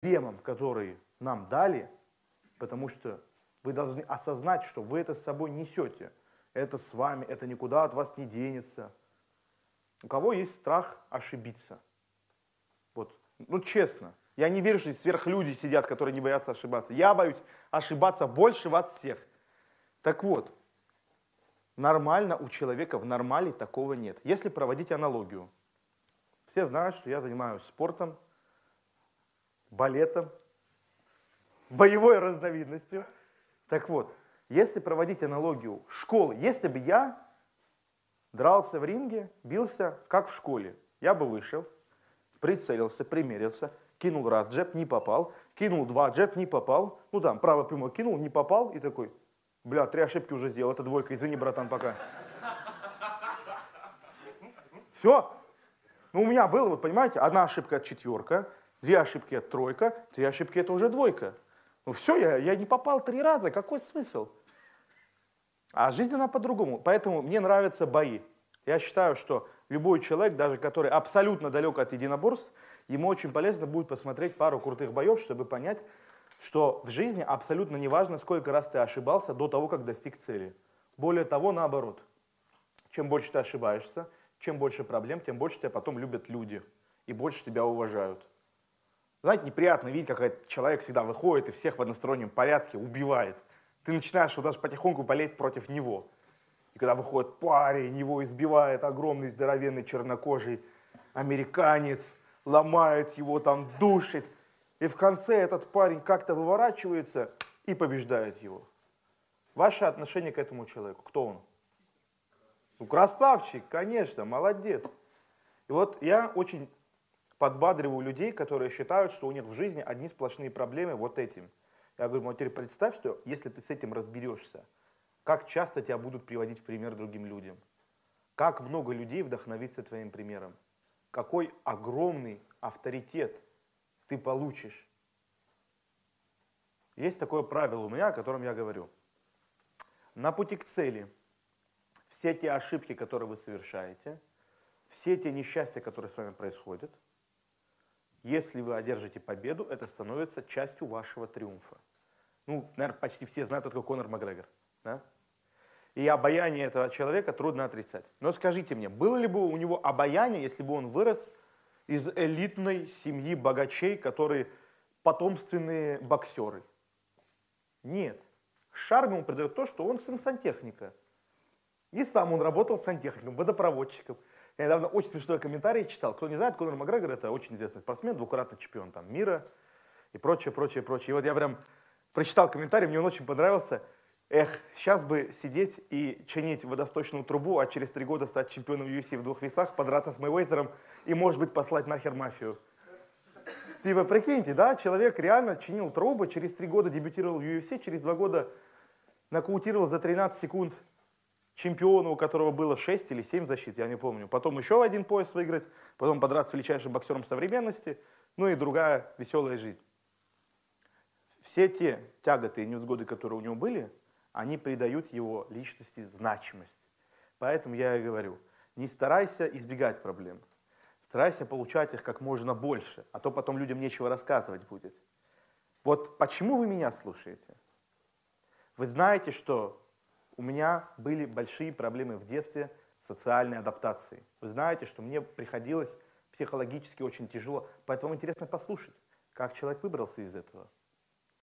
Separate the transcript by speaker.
Speaker 1: проблемам, которые нам дали, потому что вы должны осознать, что вы это с собой несете. Это с вами, это никуда от вас не денется. У кого есть страх ошибиться? Вот, ну честно, я не верю, что сверхлюди сидят, которые не боятся ошибаться. Я боюсь ошибаться больше вас всех. Так вот, нормально у человека в нормале такого нет. Если проводить аналогию, все знают, что я занимаюсь спортом, балетом, боевой разновидностью. Так вот, если проводить аналогию школы, если бы я дрался в ринге, бился, как в школе, я бы вышел, прицелился, примерился, кинул раз, джеб не попал, кинул два, джеб не попал, ну там, правое прямое кинул, не попал, и такой, бля, три ошибки уже сделал, это двойка, извини, братан, пока. Все. Ну, у меня было, вот понимаете, одна ошибка от четверка, две ошибки от тройка, три ошибки это уже двойка. Ну все, я, я не попал три раза, какой смысл? А жизнь она по-другому. Поэтому мне нравятся бои. Я считаю, что любой человек, даже который абсолютно далек от единоборств, ему очень полезно будет посмотреть пару крутых боев, чтобы понять, что в жизни абсолютно не важно, сколько раз ты ошибался до того, как достиг цели. Более того, наоборот. Чем больше ты ошибаешься, чем больше проблем, тем больше тебя потом любят люди и больше тебя уважают. Знаете, неприятно видеть, как человек всегда выходит и всех в одностороннем порядке убивает. Ты начинаешь вот даже потихоньку болеть против него. И когда выходит парень, его избивает огромный здоровенный чернокожий американец, ломает его там, душит. И в конце этот парень как-то выворачивается и побеждает его. Ваше отношение к этому человеку, кто он? Ну, красавчик, конечно, молодец. И вот я очень подбадриваю людей, которые считают, что у них в жизни одни сплошные проблемы вот этим. Я говорю, вот теперь представь, что если ты с этим разберешься, как часто тебя будут приводить в пример другим людям. Как много людей вдохновится твоим примером. Какой огромный авторитет ты получишь. Есть такое правило у меня, о котором я говорю. На пути к цели – все те ошибки, которые вы совершаете, все те несчастья, которые с вами происходят, если вы одержите победу, это становится частью вашего триумфа. Ну, наверное, почти все знают, кто такой Конор Макгрегор. Да? И обаяние этого человека трудно отрицать. Но скажите мне, было ли бы у него обаяние, если бы он вырос из элитной семьи богачей, которые потомственные боксеры? Нет. Шарм ему придает то, что он сын сантехника – и сам он работал сантехником, водопроводчиком. Я недавно очень смешной комментарий читал. Кто не знает, Конор Макгрегор это очень известный спортсмен, двукратный чемпион там, мира и прочее, прочее, прочее. И вот я прям прочитал комментарий, мне он очень понравился. Эх, сейчас бы сидеть и чинить водосточную трубу, а через три года стать чемпионом UFC в двух весах, подраться с Мэйвезером и, может быть, послать нахер мафию. Типа, прикиньте, да, человек реально чинил трубы, через три года дебютировал в UFC, через два года нокаутировал за 13 секунд чемпиону, у которого было 6 или 7 защит, я не помню. Потом еще один пояс выиграть, потом подраться с величайшим боксером современности, ну и другая веселая жизнь. Все те тяготы и невзгоды, которые у него были, они придают его личности значимость. Поэтому я и говорю, не старайся избегать проблем, старайся получать их как можно больше, а то потом людям нечего рассказывать будет. Вот почему вы меня слушаете? Вы знаете, что у меня были большие проблемы в детстве социальной адаптации. Вы знаете, что мне приходилось психологически очень тяжело. Поэтому интересно послушать, как человек выбрался из этого.